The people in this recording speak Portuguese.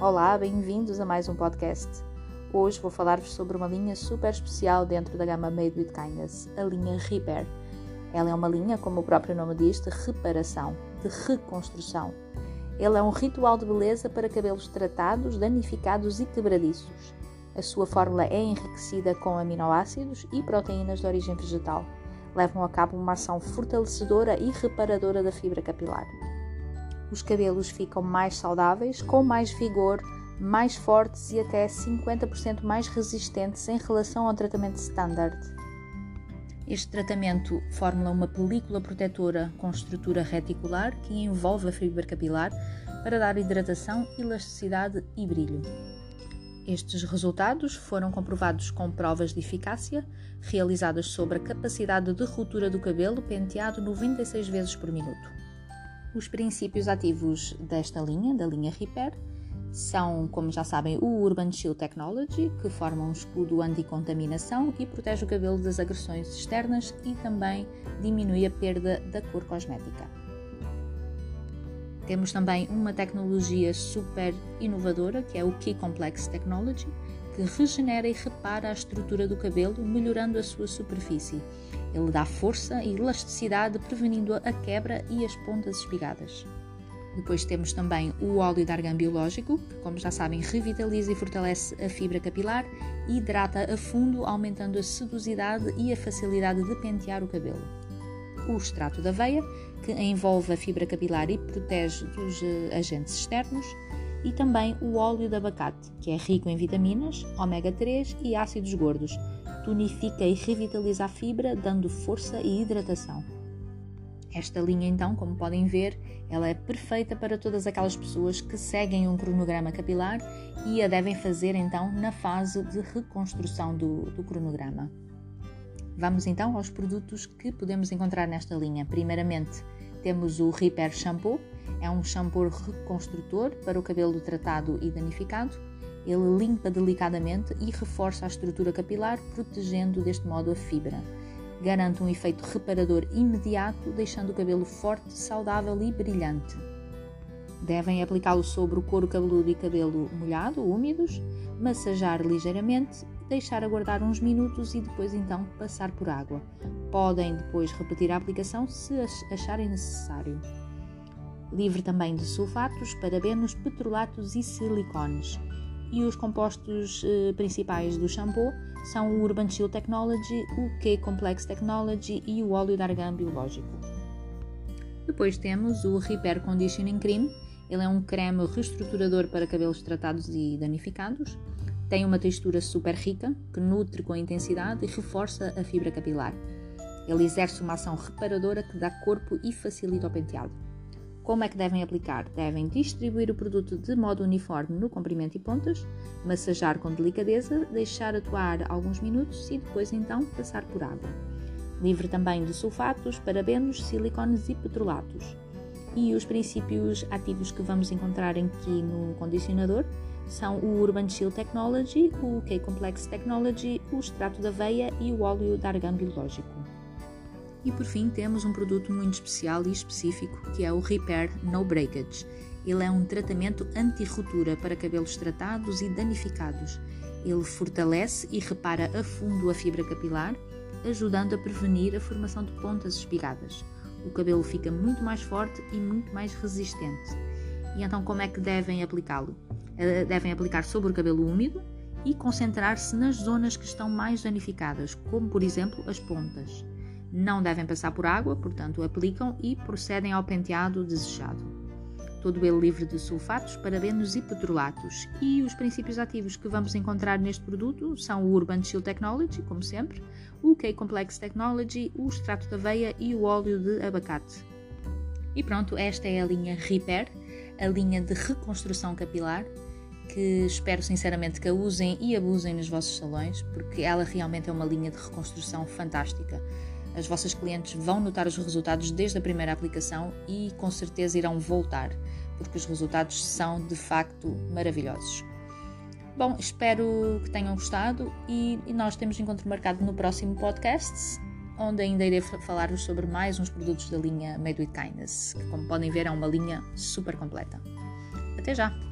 Olá, bem-vindos a mais um podcast. Hoje vou falar-vos sobre uma linha super especial dentro da gama Made with Kindness, a linha Repair. Ela é uma linha, como o próprio nome diz, de reparação, de reconstrução. Ele é um ritual de beleza para cabelos tratados, danificados e quebradiços. A sua fórmula é enriquecida com aminoácidos e proteínas de origem vegetal. Levam a cabo uma ação fortalecedora e reparadora da fibra capilar os cabelos ficam mais saudáveis, com mais vigor, mais fortes e até 50% mais resistentes em relação ao tratamento standard. Este tratamento forma uma película protetora com estrutura reticular que envolve a fibra capilar para dar hidratação, elasticidade e brilho. Estes resultados foram comprovados com provas de eficácia realizadas sobre a capacidade de ruptura do cabelo penteado 96 vezes por minuto. Os princípios ativos desta linha, da linha Repair, são, como já sabem, o Urban Shield Technology, que forma um escudo anti-contaminação e protege o cabelo das agressões externas e também diminui a perda da cor cosmética. Temos também uma tecnologia super inovadora, que é o Key Complex Technology, que regenera e repara a estrutura do cabelo, melhorando a sua superfície ele dá força e elasticidade, prevenindo a quebra e as pontas espigadas. Depois temos também o óleo de argão biológico, que, como já sabem, revitaliza e fortalece a fibra capilar e hidrata a fundo, aumentando a sedosidade e a facilidade de pentear o cabelo. O extrato da aveia, que envolve a fibra capilar e protege dos uh, agentes externos. E também o óleo de abacate, que é rico em vitaminas, ômega 3 e ácidos gordos, tonifica e revitaliza a fibra, dando força e hidratação. Esta linha, então, como podem ver, ela é perfeita para todas aquelas pessoas que seguem um cronograma capilar e a devem fazer então na fase de reconstrução do, do cronograma. Vamos então aos produtos que podemos encontrar nesta linha. Primeiramente, temos o Repair Shampoo, é um shampoo reconstrutor para o cabelo tratado e danificado ele limpa delicadamente e reforça a estrutura capilar, protegendo deste modo a fibra. Garante um efeito reparador imediato, deixando o cabelo forte, saudável e brilhante. Devem aplicá-lo sobre o couro cabeludo e cabelo molhado, úmidos, massajar ligeiramente, deixar aguardar uns minutos e depois então passar por água. Podem depois repetir a aplicação se acharem necessário. Livre também de sulfatos, parabenos, petrolatos e silicones e os compostos eh, principais do shampoo são o Urban Chill Technology, o K-Complex Technology e o óleo de argão biológico. Depois temos o Repair Conditioning Cream, ele é um creme reestruturador para cabelos tratados e danificados. Tem uma textura super rica, que nutre com intensidade e reforça a fibra capilar. Ele exerce uma ação reparadora que dá corpo e facilita o penteado. Como é que devem aplicar? Devem distribuir o produto de modo uniforme no comprimento e pontas, massajar com delicadeza, deixar atuar alguns minutos e depois então passar por água. Livre também de sulfatos, parabenos, silicones e petrolatos. E os princípios ativos que vamos encontrar aqui no condicionador são o Urban Chill Technology, o K-Complex Technology, o extrato da aveia e o óleo de argão biológico. E por fim temos um produto muito especial e específico que é o Repair No Breakage. Ele é um tratamento anti-ruptura para cabelos tratados e danificados. Ele fortalece e repara a fundo a fibra capilar, ajudando a prevenir a formação de pontas espigadas. O cabelo fica muito mais forte e muito mais resistente. E então, como é que devem aplicá-lo? Eh, devem aplicar sobre o cabelo úmido e concentrar-se nas zonas que estão mais danificadas, como por exemplo as pontas. Não devem passar por água, portanto, aplicam e procedem ao penteado desejado. Todo ele livre de sulfatos, parabenos e petrolatos. E os princípios ativos que vamos encontrar neste produto são o Urban Chill Technology, como sempre, o K-Complex Technology, o extrato de aveia e o óleo de abacate. E pronto, esta é a linha Repair, a linha de reconstrução capilar, que espero sinceramente que a usem e abusem nos vossos salões, porque ela realmente é uma linha de reconstrução fantástica. As vossas clientes vão notar os resultados desde a primeira aplicação e com certeza irão voltar, porque os resultados são de facto maravilhosos. Bom, espero que tenham gostado e, nós temos encontro marcado no próximo podcast, onde ainda irei falar-vos sobre mais uns produtos da linha Made with Kindness, que como podem ver é uma linha super completa. Até já!